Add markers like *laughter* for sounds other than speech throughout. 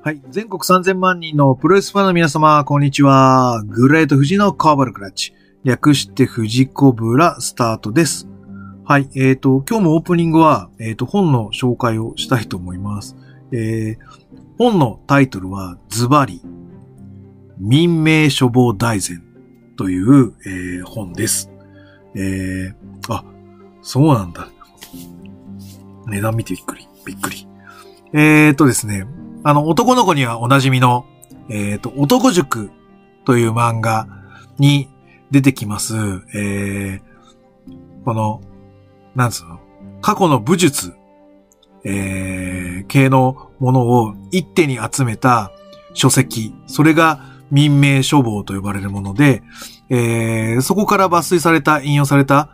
はい。全国3000万人のプロレスファンの皆様、こんにちは。グレート富士のカーバルクラッチ。略して富士コブラスタートです。はい。えっ、と、今日もオープニングは、えっ、と、本の紹介をしたいと思います。えー、本のタイトルは、ズバリ、民命処方大全という、えー本です。えー、あ、そうなんだ。値段見てびっくり、びっくり。えーとですね、あの、男の子にはおなじみの、えーと、男塾という漫画に出てきます、えー、この、なんつうの、過去の武術、えー、系のものを一手に集めた書籍、それが民命書房と呼ばれるもので、えー、そこから抜粋された、引用された、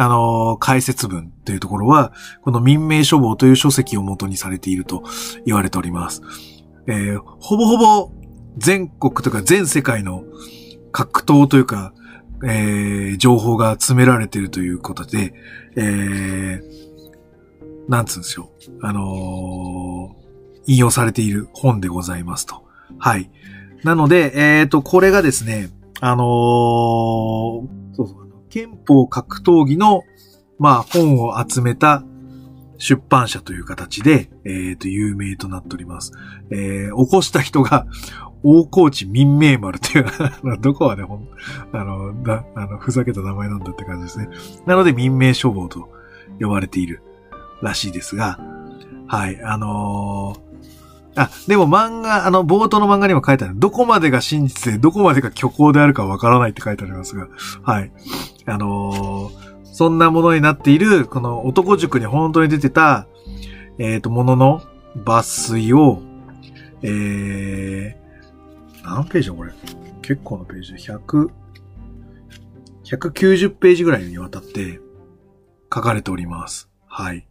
あの解説文というところは、この民命書房という書籍を元にされていると言われております。えーほぼほぼ全国とか全世界の格闘というか、えー情報が詰められているということで、えーなんつうんですよ。あのー引用されている本でございますと。はい。なので、えっ、と、これがですね、あのーそうそう、憲法格闘技の、まあ、本を集めた出版社という形で、えっ、と、有名となっております。えー起こした人が、大河内民命丸っていう、どこまでほん、あの、だ、あの、ふざけた名前なんだって感じですね。なので、民命処方と呼ばれているらしいですが、はい、あのーあ、でも漫画、あの、冒頭の漫画にも書いてある。どこまでが真実で、どこまでが虚構であるかわからないって書いてありますが、はい。あのーそんなものになっている、この男塾に本当に出てた、えっ、と、ものの抜粋を、えー、何ページだこれ？結構なページで、100、190ページぐらいにわたって書かれております。はい。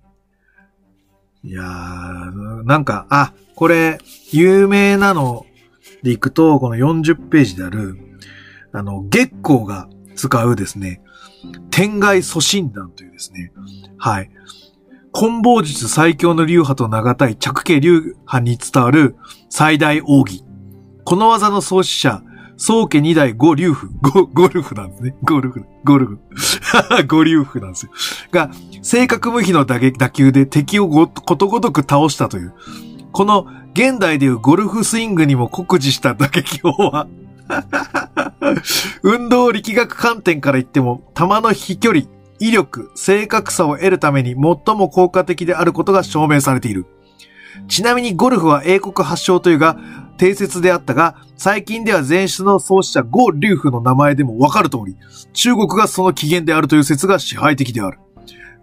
いやー、なんか、あ、これ、有名なのでいくと、この40ページである、あの、月光が使うですね、天外祖神団というですね、はい。棍棒術最強の流派と名がたい着家流派に伝わる最大奥義。この技の創始者、宗家二代五流夫、ゴゴルフなんですね。ゴルフ、ゴルフ。*laughs* 五流夫なんですよ。が、正確無比の打撃打球で敵をごことごとく倒したという。この現代でいうゴルフスイングにも酷似した打撃法は、*laughs* 運動力学観点から言っても、球の飛距離、威力、正確さを得るために最も効果的であることが証明されている。ちなみにゴルフは英国発祥というが、定説であったが、最近では前出の創始者ゴー・リュウフの名前でもわかる通り、中国がその起源であるという説が支配的である。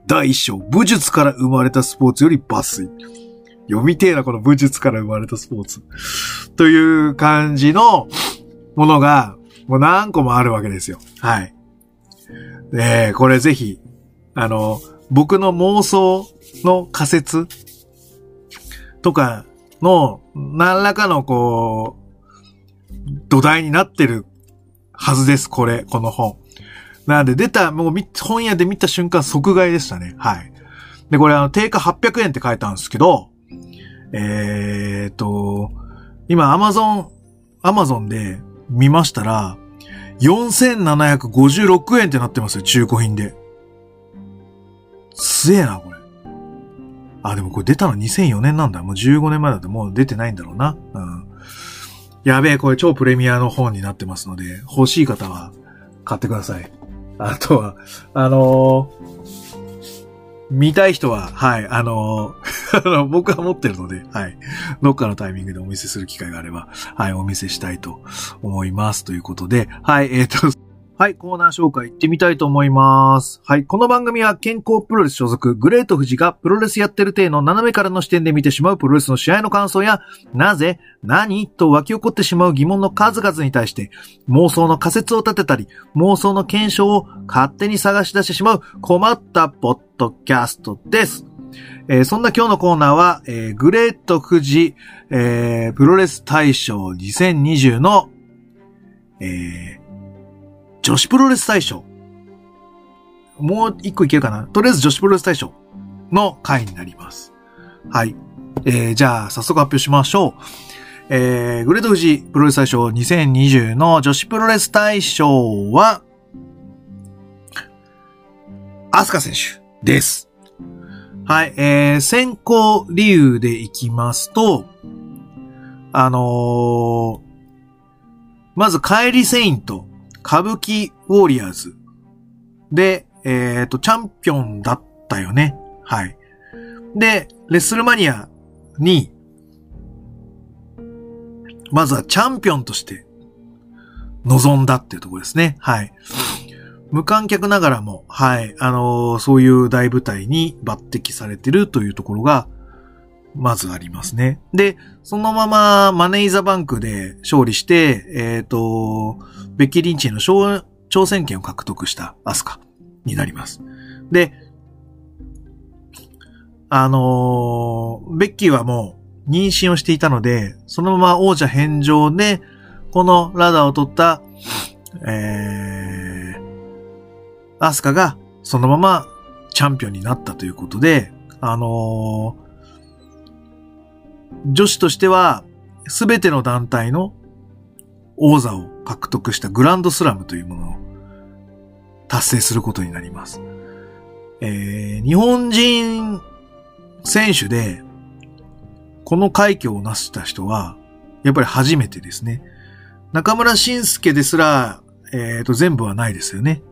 第一章、武術から生まれたスポーツより抜粋。読みてえな、この武術から生まれたスポーツ。という感じのものが、もう何個もあるわけですよ。はい。えー、これぜひ、あの、僕の妄想の仮説とかの何らかのこう、土台になってるはずです、これ、この本。なので出た、もうみ本屋で見た瞬間即買いでしたね。はい。で、これあの、定価800円って書いたんですけど、えーっと、今アマゾン、アマゾンで見ましたら、4756円ってなってますよ、中古品で。すえな、これ。あ、でもこれ出たの2004年なんだ。もう15年前だともう出てないんだろうな。うん。やべえ、これ超プレミアの本になってますので、欲しい方は買ってください。あとは、あのー見たい人は、はい、あの *laughs* ー僕は持ってるので、はい。どっかのタイミングでお見せする機会があれば、はい、お見せしたいと思います。ということで、はい、えっ、と、はい、コーナー紹介行ってみたいと思います。はい、この番組は健康プロレス所属、グレート富士がプロレスやってる体の斜めからの視点で見てしまうプロレスの試合の感想や、なぜ、何と湧き起こってしまう疑問の数々に対して、妄想の仮説を立てたり、妄想の検証を勝手に探し出してしまう困ったポッドキャストです。えーそんな今日のコーナーは、えーグレート富士、えープロレス大賞2020の、えー女子プロレス大賞。もう一個いけるかな？とりあえず女子プロレス大賞の回になります。はい。えーじゃあ、早速発表しましょう。えー、グレート富士プロレス大賞2020の女子プロレス大賞は、アスカ選手です。はい、えー、選考理由でいきますと、あのー、まず、帰りセイント、歌舞伎ウォリアーズで、えっ、ー、と、チャンピオンだったよね。はい。で、レッスルマニアに、まずはチャンピオンとして望んだっていうところですね。はい。無観客ながらも、はい、あのー、そういう大舞台に抜擢されてるというところが、まずありますね。で、そのままマネーザバンクで勝利して、えっ、ー、と、ベッキー・リンチへの挑戦権を獲得したアスカになります。で、あのー、ベッキーはもう妊娠をしていたので、そのまま王者返上で、このラダーを取った、えー、アスカがそのままチャンピオンになったということで、あのー、女子としては、すべての団体の王座を獲得したグランドスラムというものを達成することになります。えー、日本人選手で、この快挙を成した人は、やっぱり初めてですね。中村晋介ですら、えっ、ー、と、全部はないですよね。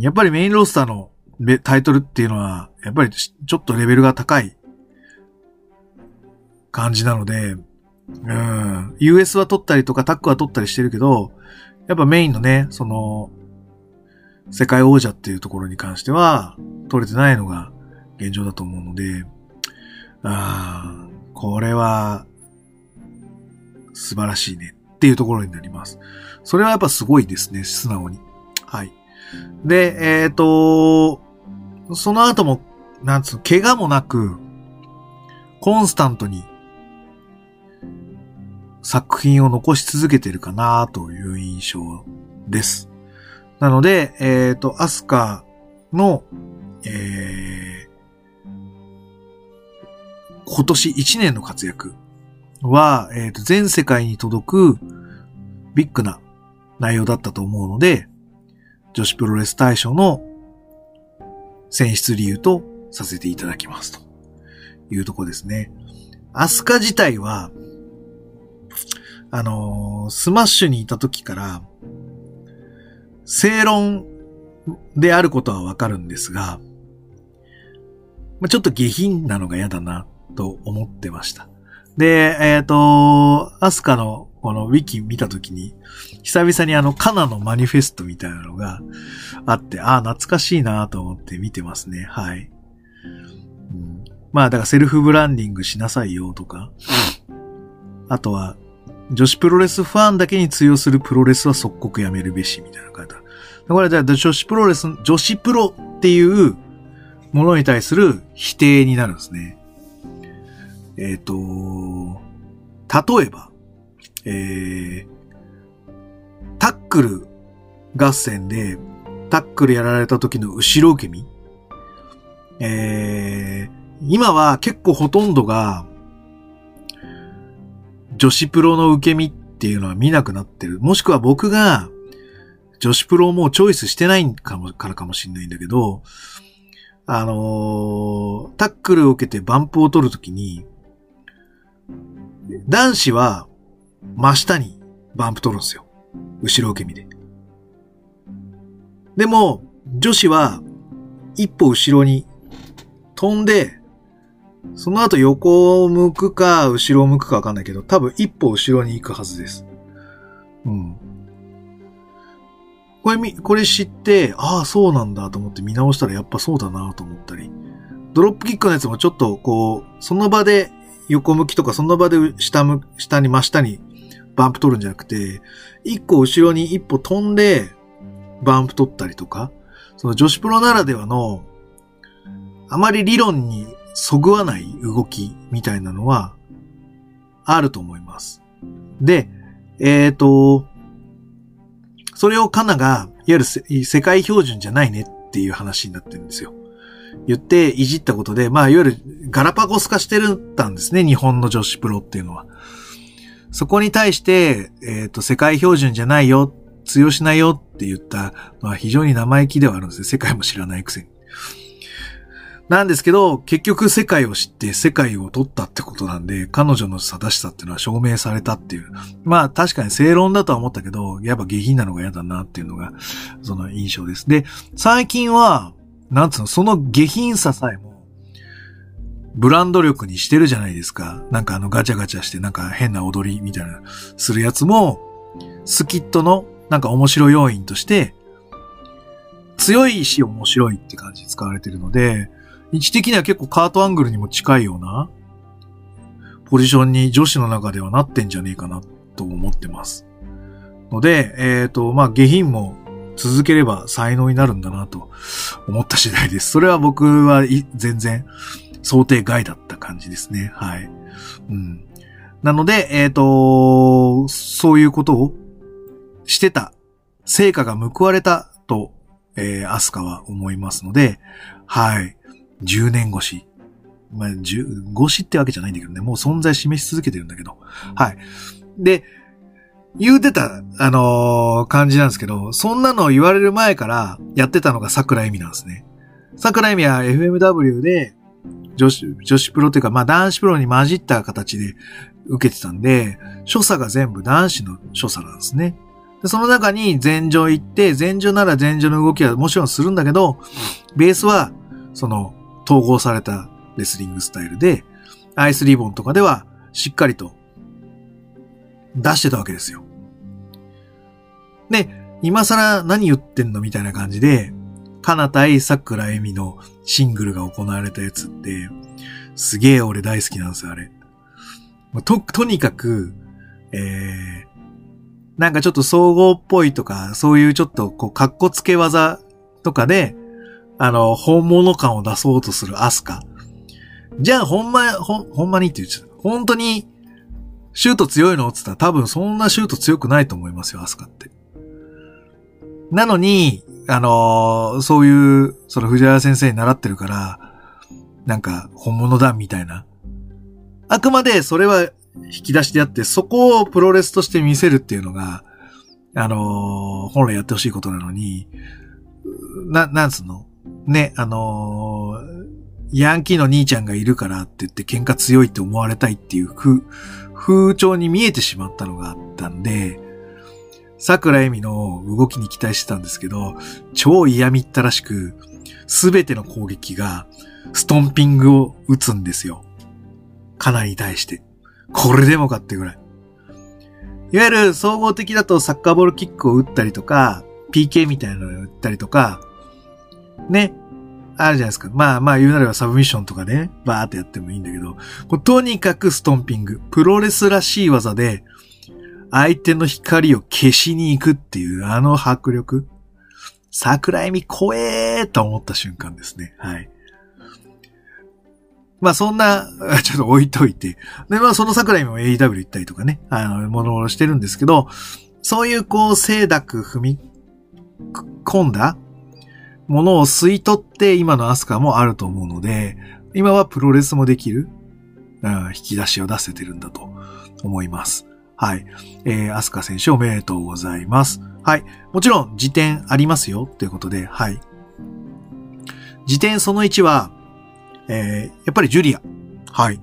やっぱりメインロースターのタイトルっていうのは、やっぱりちょっとレベルが高い感じなので、うん、US は取ったりとかタックは取ったりしてるけど、やっぱメインのね、その、世界王者っていうところに関しては、取れてないのが現状だと思うので、ああこれは、素晴らしいねっていうところになります。それはやっぱすごいですね、素直に。はい。で、えっ、ー、と、その後も、なんつう、怪我もなく、コンスタントに作品を残し続けてるかなという印象です。なので、えっ、ー、と、アスカの、えー、今年1年の活躍は、えっ、ー、と、全世界に届くビッグな内容だったと思うので、女子プロレス大賞の選出理由とさせていただきますというとこですね。アスカ自体は、あのー、スマッシュにいた時から、正論であることはわかるんですが、まちょっと下品なのが嫌だなと思ってました。で、えっ、ー、と、アスカのこのウィキ見たときに、久々にあのカナのマニフェストみたいなのがあって、ああ、懐かしいなと思って見てますね。はい。まあ、だからセルフブランディングしなさいよとか、あとは、女子プロレスファンだけに通用するプロレスは即刻やめるべし、みたいな方。これじゃあ女子プロレス、女子プロっていうものに対する否定になるんですね。えっ、ー、と、例えば、えー、タックル合戦で、タックルやられた時の後ろ受け身えー、今は結構ほとんどが、女子プロの受け身っていうのは見なくなってる。もしくは僕が、女子プロをもうチョイスしてないかも、からかもしれないんだけど、あのー、タックルを受けてバンプを取るときに、男子は真下にバンプ取るんですよ。後ろ受け身で。でも、女子は一歩後ろに飛んで、その後横を向くか後ろを向くかわかんないけど、多分一歩後ろに行くはずです。うん。これみ、これ知って、ああ、そうなんだと思って見直したらやっぱそうだなと思ったり。ドロップキックのやつもちょっとこう、その場で横向きとかその場で下向、下に真下にバンプ取るんじゃなくて、一個後ろに一歩飛んでバンプ取ったりとか、その女子プロならではの、あまり理論にそぐわない動きみたいなのは、あると思います。で、えっ、ー、と、それをカナが、いわゆる世界標準じゃないねっていう話になってるんですよ。言っていじったことで、まあ、いわゆるガラパゴス化してるたんですね、日本の女子プロっていうのは。そこに対して、えっ、ー、と、世界標準じゃないよ、通用しないよって言ったのは非常に生意気ではあるんですよ。世界も知らないくせに。なんですけど、結局世界を知って世界を取ったってことなんで、彼女の正しさっていうのは証明されたっていう。まあ確かに正論だとは思ったけど、やっぱ下品なのが嫌だなっていうのが、その印象です。で、最近は、なんつうの、その下品ささえも、ブランド力にしてるじゃないですか。なんかあのガチャガチャしてなんか変な踊りみたいなするやつも、スキットのなんか面白要因として、強いし面白いって感じで使われてるので、位置的には結構カートアングルにも近いようなポジションに女子の中ではなってんじゃねえかなと思ってます。ので、えっ、ー、と、まあ、下品も続ければ才能になるんだなと思った次第です。それは僕は全然想定外だった感じですね。はい。うん。なので、えっ、ー、と、そういうことをしてた、成果が報われたと、えー、アスカは思いますので、はい。10年越し。まあ、10、越しってわけじゃないんだけどね、もう存在示し続けてるんだけど。はい。で、言うてた、あのー、感じなんですけど、そんなのを言われる前からやってたのが桜井美なんですね。桜井美は FMW で女子、女子プロというか、まあ男子プロに混じった形で受けてたんで、所作が全部男子の所作なんですね。でその中に前場行って、前場なら前場の動きはもちろんするんだけど、ベースは、その、統合されたレスリングスタイルで、アイスリボンとかではしっかりと出してたわけですよ。で、今更何言ってんのみたいな感じで、かな対桜恵美のシングルが行われたやつって、すげえ俺大好きなんですよ、あれ。と、とにかく、えー、なんかちょっと総合っぽいとか、そういうちょっとこう、格好つけ技とかで、あの、本物感を出そうとするアスカ。じゃあ、ほんま、ほん、ほんまにって言っちゃった。本当に、シュート強いの？って言ったら多分そんなシュート強くないと思いますよ、アスカって。なのに、あのー、そういう、その藤原先生に習ってるから、なんか、本物だ、みたいな。あくまでそれは引き出しであって、そこをプロレスとして見せるっていうのが、あのー、本来やってほしいことなのに、な、なんつうの？ね、あのー、ヤンキーの兄ちゃんがいるからって言って喧嘩強いって思われたいっていう風、風潮に見えてしまったのがあったんで、桜恵美の動きに期待してたんですけど、超嫌みったらしく、すべての攻撃がストンピングを打つんですよ。カナに対して。これでもかってぐらい。いわゆる総合的だとサッカーボールキックを打ったりとか、PK みたいなのを打ったりとか、ね。あるじゃないですか。まあまあ言うなればサブミッションとかね、バーってやってもいいんだけど、とにかくストンピング。プロレスらしい技で、相手の光を消しに行くっていうあの迫力。桜井美怖えーと思った瞬間ですね。はい。まあそんな、*laughs* ちょっと置いといて。で、まあその桜井も AW 行ったりとかね、あの、ものものしてるんですけど、そういうこう、清濁踏み込んだものを吸い取って今のアスカもあると思うので、今はプロレスもできる、うん、引き出しを出せてるんだと思います。はい。えー、アスカ選手おめでとうございます。はい。もちろん、辞典ありますよ。ということで、はい。辞典その1は、えー、やっぱりジュリア。はい。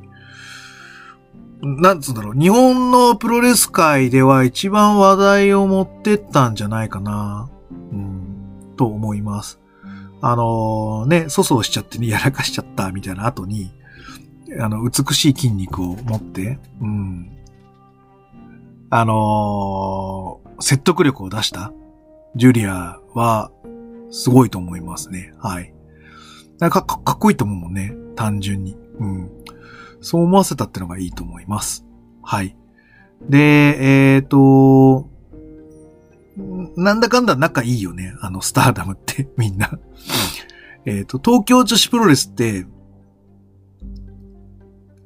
なんつうんだろう。日本のプロレス界では一番話題を持ってったんじゃないかな。うん、と思います。あの、ね、粗相しちゃってね、やらかしちゃったみたいな後に、あの、美しい筋肉を持って、うん。あのー、説得力を出したジュリアは、すごいと思いますね。はい。かかかっこいいと思うもんね。単純に。うん。そう思わせたってのがいいと思います。はい。で、えっ、ー、と、なんだかんだ仲いいよね。あの、スターダムって *laughs* みんな。えっと、東京女子プロレスって、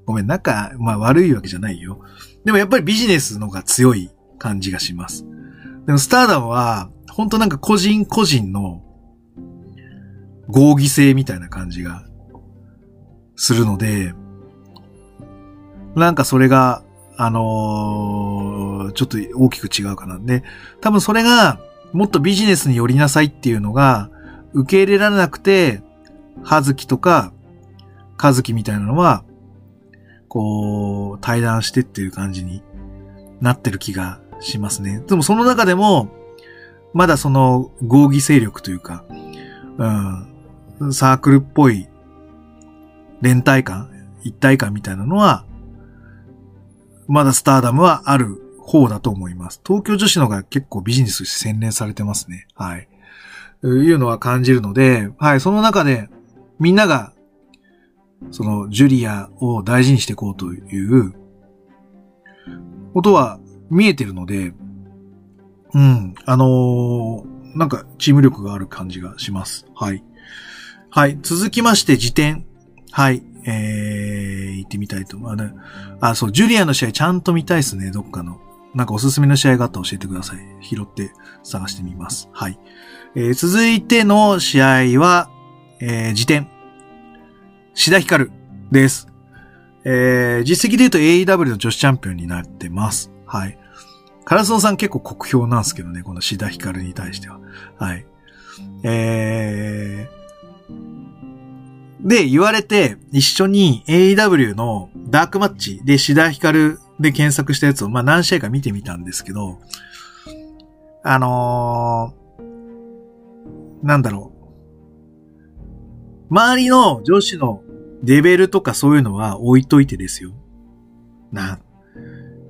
ごめん、仲、まあ悪いわけじゃないよ。でもやっぱりビジネスのが強い感じがします。でもスターダムは、ほんとなんか個人個人の合議性みたいな感じがするので、なんかそれが、あのーちょっと大きく違うかな。で、多分それが、もっとビジネスに寄りなさいっていうのが、受け入れられなくて、はずきとか、かずきみたいなのは、こう、対談してっていう感じになってる気がしますね。でもその中でも、まだその合議勢力というか、うん、サークルっぽい連帯感、一体感みたいなのは、まだスターダムはある方だと思います。東京女子の方が結構ビジネスして洗練されてますね。はい。いうのは感じるので、はい、その中でみんなが、そのジュリアを大事にしていこうということは見えてるので、うん、あのーなんかチーム力がある感じがします。はい。はい、続きまして辞典。はい、えー、行ってみたいと思う。あ、そう、ジュリアの試合ちゃんと見たいですね、どっかの。なんかおすすめの試合があったら教えてください。拾って探してみます。はい。えー続いての試合は、えー、辞典。志田ヒカルです。えー、実績で言うと AEW の女子チャンピオンになってます。はい。カラスノさん結構酷評なんですけどね、この志田ヒカルに対しては。はい。えー、で、言われて、一緒に AEW のダークマッチで志田ヒカルで検索したやつを、まあ何試合か見てみたんですけど、あのー、なんだろう。周りの女子のレベルとかそういうのは置いといてですよ。な、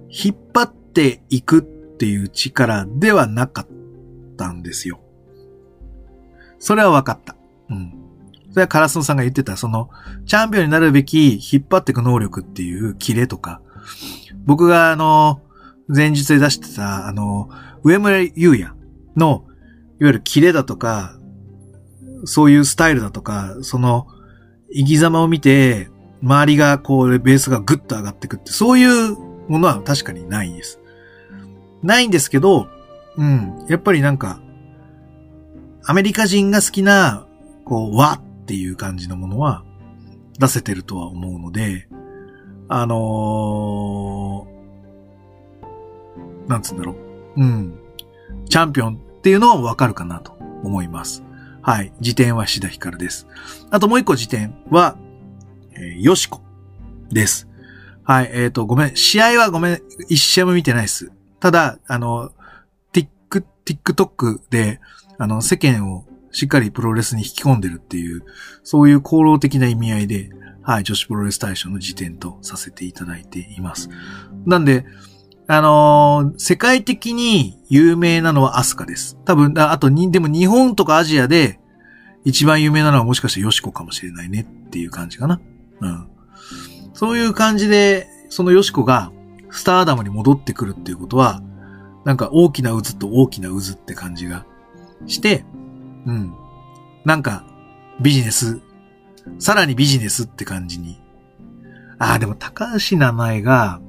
引っ張っていくっていう力ではなかったんですよ。それは分かった。うん。それはカラスノさんが言ってた、その、チャンピオンになるべき引っ張っていく能力っていうキレとか、僕があの、前日で出してた、あの、上村優也の、いわゆるキレだとか、そういうスタイルだとか、その、生き様を見て、周りがこう、ベースがグッと上がってくって、そういうものは確かにないです。ないんですけど、うん、やっぱりなんか、アメリカ人が好きな、こう、和っっていう感じのものは出せてるとは思うので、あのー、なんつうんだろう。うん。チャンピオンっていうのはわかるかなと思います。はい。辞典は志田ヒカルです。あともう一個辞典は、えー、よしこです。はい。えっ、と、ごめん。試合はごめん。一試合も見てないです。ただ、あの、ティック、TikTok で、あの、世間をしっかりプロレスに引き込んでるっていう、そういう功労的な意味合いで、はい、女子プロレス大賞の辞典とさせていただいています。なんで、あのー世界的に有名なのはアスカです。多分、あとに、でも日本とかアジアで一番有名なのはもしかしてヨシコかもしれないねっていう感じかな。うん。そういう感じで、そのヨシコがスターダムに戻ってくるっていうことは、なんか大きな渦と大きな渦って感じがして、うん。なんかビジネス、さらにビジネスって感じに。ああ、でも高橋名前が、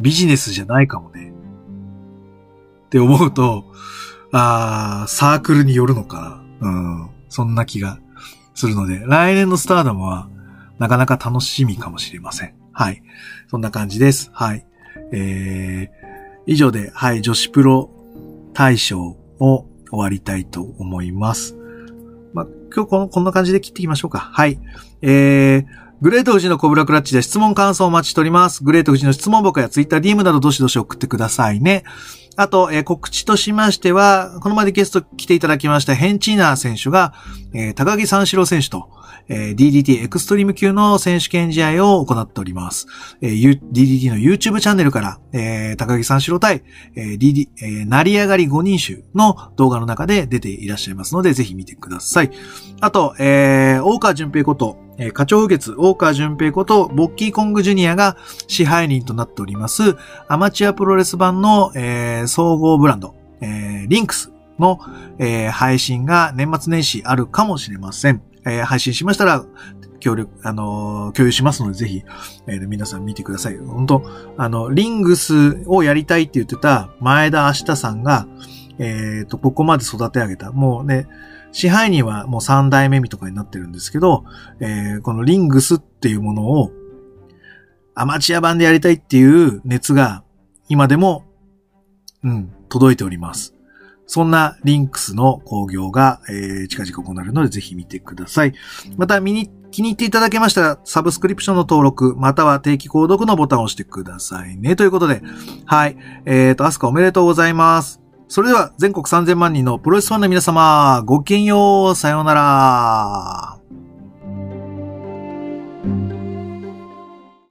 ビジネスじゃないかもね。って思うと、ああ、サークルによるのか。うん。そんな気がするので、来年のスターダムは、なかなか楽しみかもしれません。はい。そんな感じです。はい。えー、以上で、はい、女子プロ大賞を終わりたいと思います。まあ、今日この、こんな感じで切っていきましょうか。はい。えー、グレート富士のコブラクラッチで質問感想をお待ちしております。グレート富士の質問箱やツイッター DM などどしどし送ってくださいね。あと、えー告知としましては、この前でゲスト来ていただきましたヘンチーナー選手が、えー高木三四郎選手と、えー DDT エクストリーム級の選手権試合を行っております。えー DDT の YouTube チャンネルから、えー高木三四郎対、えー DD、えー成り上がり5人衆の動画の中で出ていらっしゃいますので、ぜひ見てください。あと、えー、大川淳平こと、えー課長月大川淳平こと、ボッキーコングジュニアが支配人となっております、アマチュアプロレス版の、えー総合ブランド、えーリングスの、えー配信が年末年始あるかもしれません。えー配信しましたら、協力、あのー共有しますので、ぜひ、えー皆さん見てください。本当あの、リングスをやりたいって言ってた前田日明さんが、えっ、と、ここまで育て上げた。もうね、支配人はもう三代目みとかになってるんですけど、えーこのリングスっていうものを、アマチュア版でやりたいっていう熱が今でも、うん、届いております。そんなリンクスの工業が、えー、近々行われるのでぜひ見てください。また、見に、気に入っていただけましたら、サブスクリプションの登録、または定期購読のボタンを押してくださいね。ということで、はい。えっ、ー、と、アスカおめでとうございます。それでは、全国3000万人のプロレスファンの皆様、ごきげんよう、さようなら。